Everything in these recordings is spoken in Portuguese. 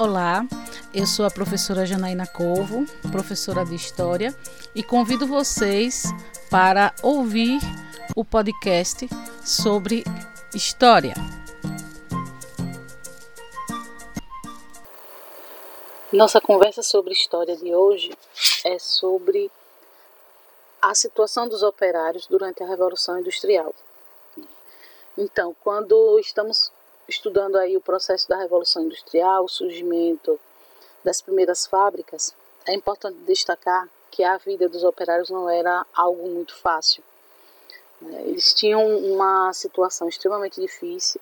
Olá, eu sou a professora Janaína Corvo, professora de História, e convido vocês para ouvir o podcast sobre História. Nossa conversa sobre História de hoje é sobre a situação dos operários durante a Revolução Industrial. Então, quando estamos estudando aí o processo da Revolução Industrial, o surgimento das primeiras fábricas, é importante destacar que a vida dos operários não era algo muito fácil. Né? Eles tinham uma situação extremamente difícil.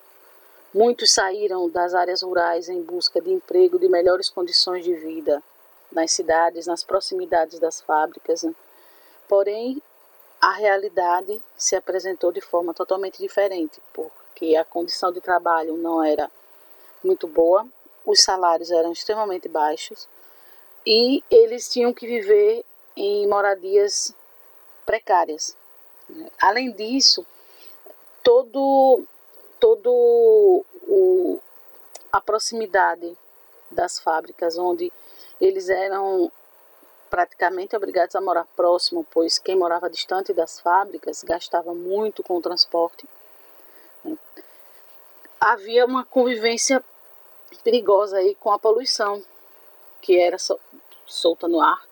Muitos saíram das áreas rurais em busca de emprego, de melhores condições de vida nas cidades, nas proximidades das fábricas. Né? Porém, a realidade se apresentou de forma totalmente diferente, porque a condição de trabalho não era muito boa, os salários eram extremamente baixos e eles tinham que viver em moradias precárias. Né? Além disso, todo, todo o, a proximidade das fábricas, onde eles eram praticamente obrigados a morar próximo, pois quem morava distante das fábricas gastava muito com o transporte. Havia uma convivência perigosa aí com a poluição que era solta no ar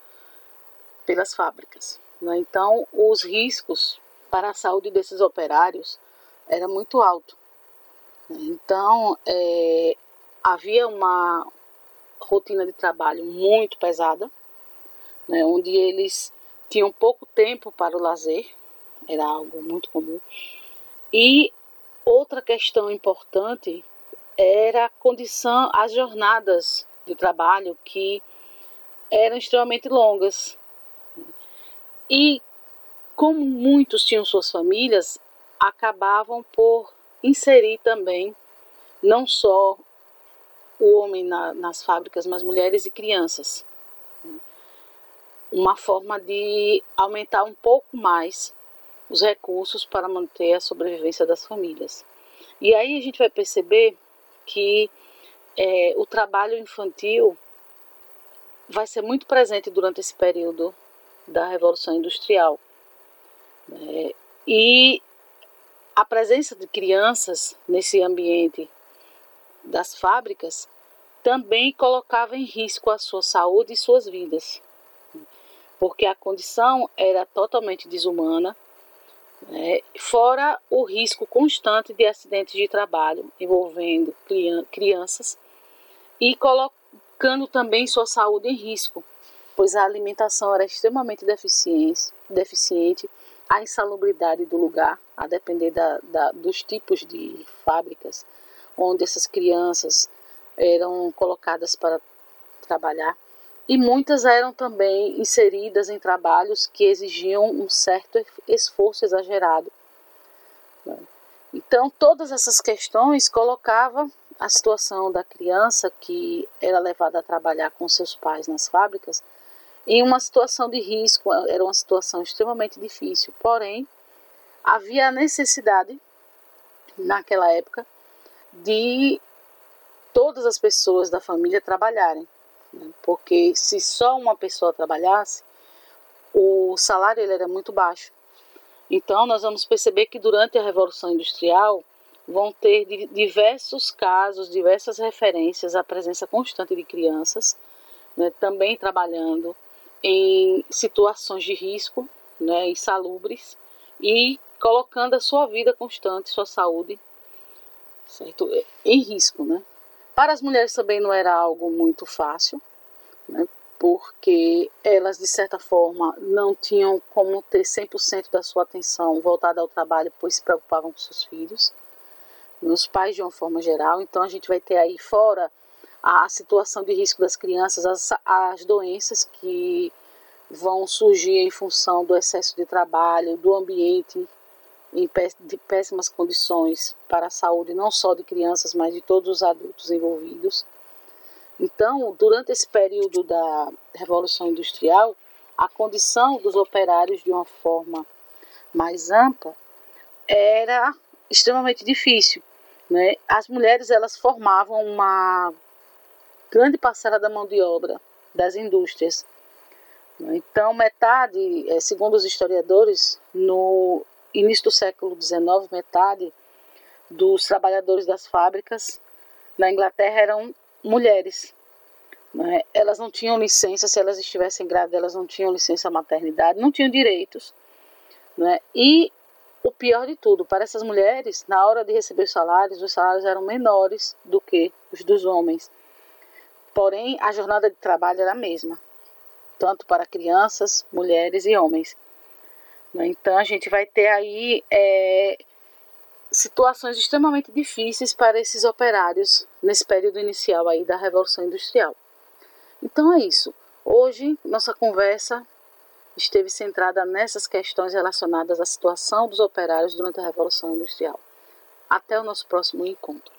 pelas fábricas. Né? Então, os riscos para a saúde desses operários era muito alto. Então, é, havia uma rotina de trabalho muito pesada, né, onde eles tinham pouco tempo para o lazer, era algo muito comum. E outra questão importante era a condição, as jornadas de trabalho que eram extremamente longas. E como muitos tinham suas famílias, acabavam por inserir também não só o homem na, nas fábricas, mas mulheres e crianças uma forma de aumentar um pouco mais os recursos para manter a sobrevivência das famílias. E aí a gente vai perceber que é, o trabalho infantil vai ser muito presente durante esse período da Revolução Industrial. É, e a presença de crianças nesse ambiente das fábricas também colocava em risco a sua saúde e suas vidas porque a condição era totalmente desumana, né? fora o risco constante de acidentes de trabalho envolvendo crianças e colocando também sua saúde em risco, pois a alimentação era extremamente deficiente, a insalubridade do lugar, a depender da, da, dos tipos de fábricas onde essas crianças eram colocadas para trabalhar e muitas eram também inseridas em trabalhos que exigiam um certo esforço exagerado. Então, todas essas questões colocavam a situação da criança que era levada a trabalhar com seus pais nas fábricas em uma situação de risco, era uma situação extremamente difícil. Porém, havia a necessidade, naquela época, de todas as pessoas da família trabalharem. Porque se só uma pessoa trabalhasse, o salário ele era muito baixo. Então, nós vamos perceber que durante a Revolução Industrial vão ter diversos casos, diversas referências à presença constante de crianças, né, também trabalhando em situações de risco, né, insalubres, e colocando a sua vida constante, sua saúde, certo, em risco, né. Para as mulheres também não era algo muito fácil, né, porque elas, de certa forma, não tinham como ter 100% da sua atenção voltada ao trabalho, pois se preocupavam com seus filhos, os pais de uma forma geral. Então, a gente vai ter aí fora a situação de risco das crianças, as, as doenças que vão surgir em função do excesso de trabalho, do ambiente em de péssimas condições para a saúde não só de crianças, mas de todos os adultos envolvidos. Então, durante esse período da Revolução Industrial, a condição dos operários de uma forma mais ampla era extremamente difícil. Né? As mulheres elas formavam uma grande parcela da mão de obra das indústrias. Então, metade, é, segundo os historiadores, no início do século XIX, metade dos trabalhadores das fábricas na Inglaterra eram mulheres. Né? Elas não tinham licença, se elas estivessem grávidas, elas não tinham licença maternidade, não tinham direitos. Né? E o pior de tudo, para essas mulheres, na hora de receber os salários, os salários eram menores do que os dos homens. Porém, a jornada de trabalho era a mesma, tanto para crianças, mulheres e homens. Né? Então, a gente vai ter aí é, situações extremamente difíceis para esses operários nesse período inicial aí da Revolução Industrial. Então é isso. Hoje nossa conversa esteve centrada nessas questões relacionadas à situação dos operários durante a Revolução Industrial. Até o nosso próximo encontro.